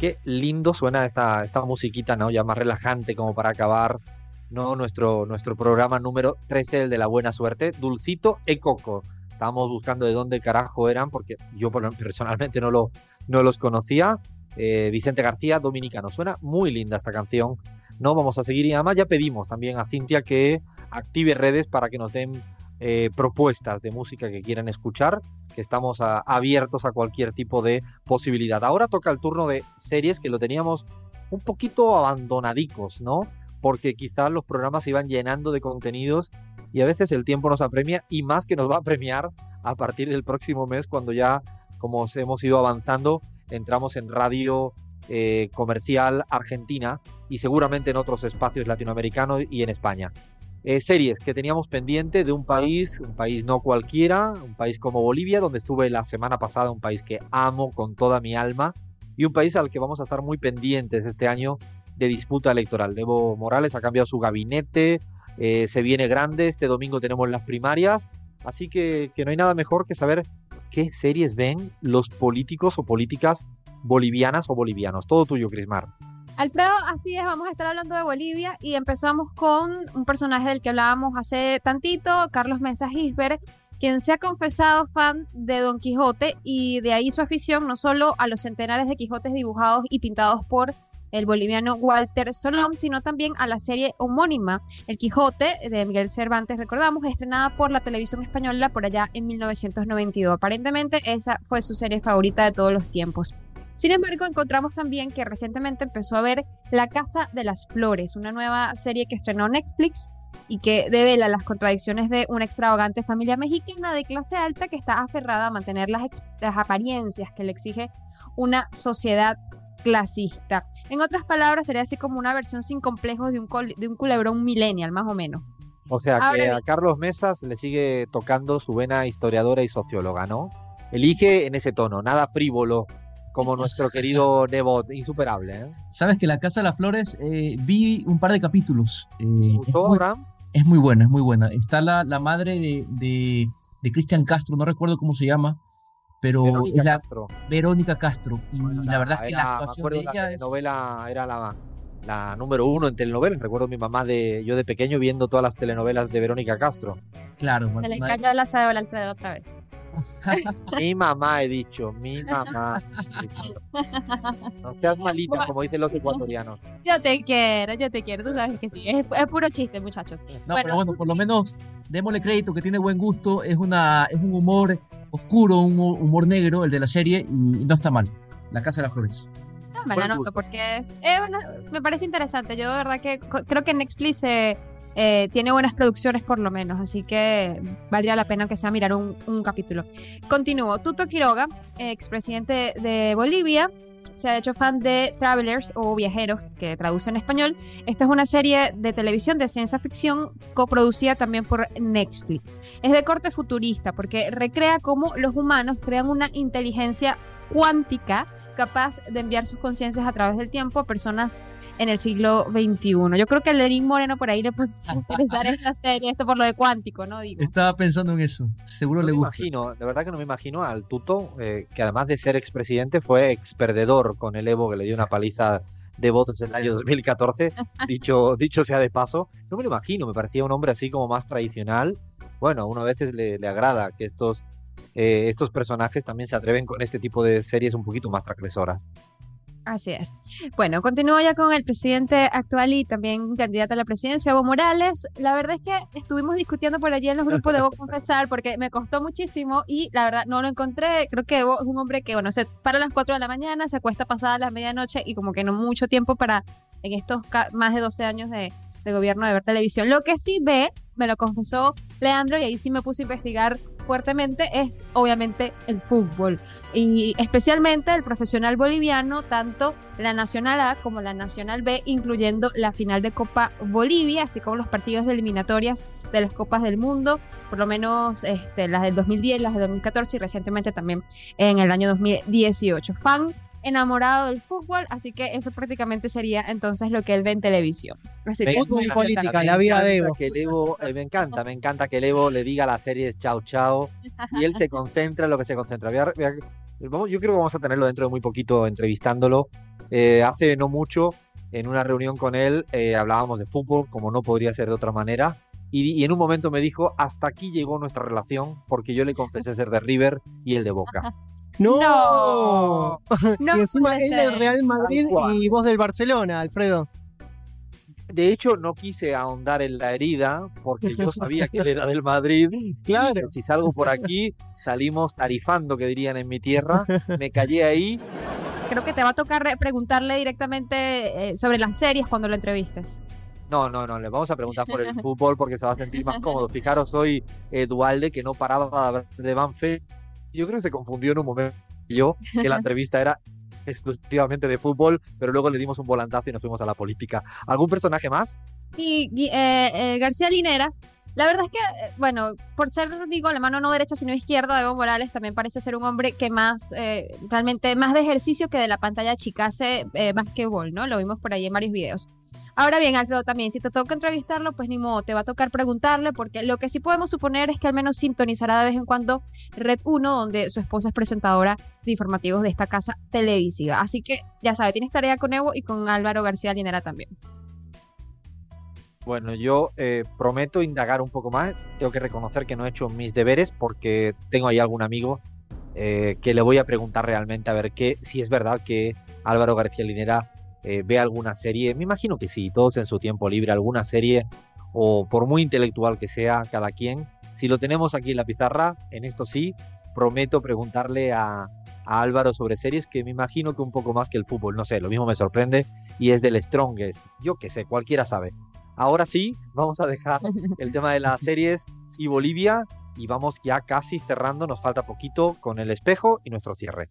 qué lindo suena esta, esta musiquita, ¿no? Ya más relajante como para acabar, ¿no? Nuestro, nuestro programa número 13, el de la buena suerte, Dulcito e Coco. Estábamos buscando de dónde carajo eran, porque yo personalmente no, lo, no los conocía. Eh, Vicente García, dominicano. Suena muy linda esta canción. No vamos a seguir y además ya pedimos también a Cintia que active redes para que nos den eh, propuestas de música que quieran escuchar, que estamos abiertos a cualquier tipo de posibilidad. Ahora toca el turno de series que lo teníamos un poquito abandonadicos, ¿no? Porque quizás los programas se iban llenando de contenidos y a veces el tiempo nos apremia y más que nos va a premiar a partir del próximo mes cuando ya, como hemos ido avanzando, entramos en radio eh, comercial argentina y seguramente en otros espacios latinoamericanos y en España. Eh, series que teníamos pendiente de un país, un país no cualquiera, un país como Bolivia, donde estuve la semana pasada, un país que amo con toda mi alma, y un país al que vamos a estar muy pendientes este año de disputa electoral. Evo Morales ha cambiado su gabinete, eh, se viene grande, este domingo tenemos las primarias, así que, que no hay nada mejor que saber qué series ven los políticos o políticas bolivianas o bolivianos. Todo tuyo, Crismar. Alfredo, así es, vamos a estar hablando de Bolivia y empezamos con un personaje del que hablábamos hace tantito, Carlos Mesa Gisbert, quien se ha confesado fan de Don Quijote y de ahí su afición no solo a los centenares de Quijotes dibujados y pintados por el boliviano Walter Solom, sino también a la serie homónima El Quijote de Miguel Cervantes, recordamos, estrenada por la televisión española por allá en 1992. Aparentemente esa fue su serie favorita de todos los tiempos. Sin embargo, encontramos también que recientemente empezó a ver La Casa de las Flores, una nueva serie que estrenó Netflix y que devela las contradicciones de una extravagante familia mexicana de clase alta que está aferrada a mantener las, apariencias que le exige una sociedad clasista. En otras palabras, sería así como una versión sin complejos de un, de un culebrón millennial, más o menos. O sea, que a Carlos Mesas le sigue tocando su vena historiadora y socióloga, ¿no? Elige en ese tono, nada frívolo, como nuestro querido Nebot, insuperable. ¿eh? Sabes que La Casa de las Flores, eh, vi un par de capítulos. Eh, es, muy, es, muy, buena, es muy buena. Está la, la madre de, de, Cristian Castro, no recuerdo cómo se llama, pero Verónica es la, Castro. Verónica Castro. Y la, verdad es que la actuación de ella telenovela era la, la número uno en telenovelas. Recuerdo mi mamá de yo de pequeño viendo todas las telenovelas de Verónica Castro. Claro. Se le cayó la al Alfredo otra vez. mi mamá he dicho, mi mamá. No seas malita, como dicen los ecuatorianos. Yo te quiero, yo te quiero, tú sabes que sí. Es, puro chiste, muchachos. No, pero bueno, por lo menos démosle crédito que tiene buen gusto. Es, una, es un humor oscuro, un humor negro, el de la serie, y no está mal. La Casa de las Flores. No, me la noto porque me parece interesante. Yo de verdad que creo que Netflix se eh, tiene buenas producciones por lo menos, así que valdría la pena que sea mirar un, capítulo. Continúo. Tuto Quiroga, expresidente de Bolivia, se ha hecho fan de Travelers o Viajeros, que traduce en español. Esta es una serie de televisión de ciencia ficción coproducida también por Netflix. Es de corte futurista porque recrea cómo los humanos crean una inteligencia cuántica capaz de enviar sus conciencias a través del tiempo a personas en el siglo XXI. Yo creo que a Lenín Moreno por ahí le puede interesar esta serie, esto por lo de cuántico, ¿no? Digo. Estaba pensando en eso, seguro le gusta. Imagino, de verdad que no me imagino al Tuto, eh, que además de ser expresidente fue experdedor con el Evo que le dio una paliza de votos en el año 2014, dicho, dicho sea de paso. No me lo imagino, me parecía un hombre así como más tradicional. Bueno, a uno a veces le, le agrada que estos eh, estos personajes también se atreven con este tipo de series un poquito más transgresoras. Así es. Bueno, continúo ya con el presidente actual y también candidato a la presidencia, Evo Morales. La verdad es que estuvimos discutiendo por allí en los grupos, debo confesar, porque me costó muchísimo y la verdad no lo encontré. Creo que Evo es un hombre que, bueno, se para a las 4 de la mañana, se acuesta pasada la medianoche y como que no mucho tiempo para en estos más de 12 años de, de gobierno de ver televisión. Lo que sí ve, me lo confesó Leandro y ahí sí me puse a investigar fuertemente es obviamente el fútbol y especialmente el profesional boliviano, tanto la Nacional A como la Nacional B, incluyendo la final de Copa Bolivia, así como los partidos de eliminatorias de las Copas del Mundo, por lo menos este, las del 2010, las del 2014 y recientemente también en el año 2018. Fan enamorado del fútbol, así que eso prácticamente sería entonces lo que él ve en televisión. Así Me que, encanta, Fútbol y política, la vida de Evo. que el Evo, eh, me encanta, me encanta que el Evo le diga a la serie chao chao y él se concentra en lo que se concentra. Voy a- voy a- vamos- yo creo que vamos a tenerlo dentro de muy poquito entrevistándolo. Eh, hace no mucho, en una reunión con él, eh, hablábamos de fútbol, como no podría ser de otra manera. Y, y en un momento me dijo, hasta aquí llegó nuestra relación, porque yo le confesé ser de River y el de Boca. No. No. no y encima él del. Real Madrid y vos del Barcelona, Alfredo. De hecho, no quise ahondar en la herida, porque yo sabía que él era del Madrid. Claro. Si salgo por aquí, salimos tarifando, que dirían en mi tierra. Me callé ahí. Creo que te va a tocar re- preguntarle directamente eh, sobre las series cuando lo entrevistes. No, no, no, le vamos a preguntar por el fútbol porque se va a sentir más cómodo. Fijaros, hoy eh, Dualde, que no paraba de hablar de Banfield. Yo creo que se confundió en un momento yo, que la entrevista era exclusivamente de fútbol, pero luego le dimos un volantazo y nos fuimos a la política. ¿Algún personaje más? Gui- eh, eh, García Linera, la verdad es que, eh, bueno, por ser, digo, la mano no derecha sino izquierda de Evo Morales, también parece ser un hombre que más, eh, realmente, más de ejercicio que de la pantalla chica hace eh, basquetbol, ¿no? Lo vimos por ahí en varios videos. Ahora bien, Alfredo, también, si te toca entrevistarlo, pues ni modo, te va a tocar preguntarle, porque lo que sí podemos suponer es que al menos sintonizará de vez en cuando Red 1, donde su esposa es presentadora de informativos de esta casa televisiva. Así que, ya sabe, tienes tarea con Evo y con Álvaro García Linera también. Bueno, yo eh, prometo indagar un poco más. Tengo que reconocer que no he hecho mis deberes porque tengo ahí algún amigo eh, que le voy a preguntar realmente a ver qué, si es verdad que Álvaro García Linera eh, ve alguna serie. Me imagino que sí, todos en su tiempo libre, alguna serie o por muy intelectual que sea cada quien. Si lo tenemos aquí en la pizarra, en esto sí, prometo preguntarle a, a Álvaro sobre series que me imagino que un poco más que el fútbol, no sé, lo mismo me sorprende y es del Strongest. Yo qué sé, cualquiera sabe. Ahora sí, vamos a dejar el tema de las series y Bolivia y vamos ya casi cerrando, nos falta poquito con el espejo y nuestro cierre.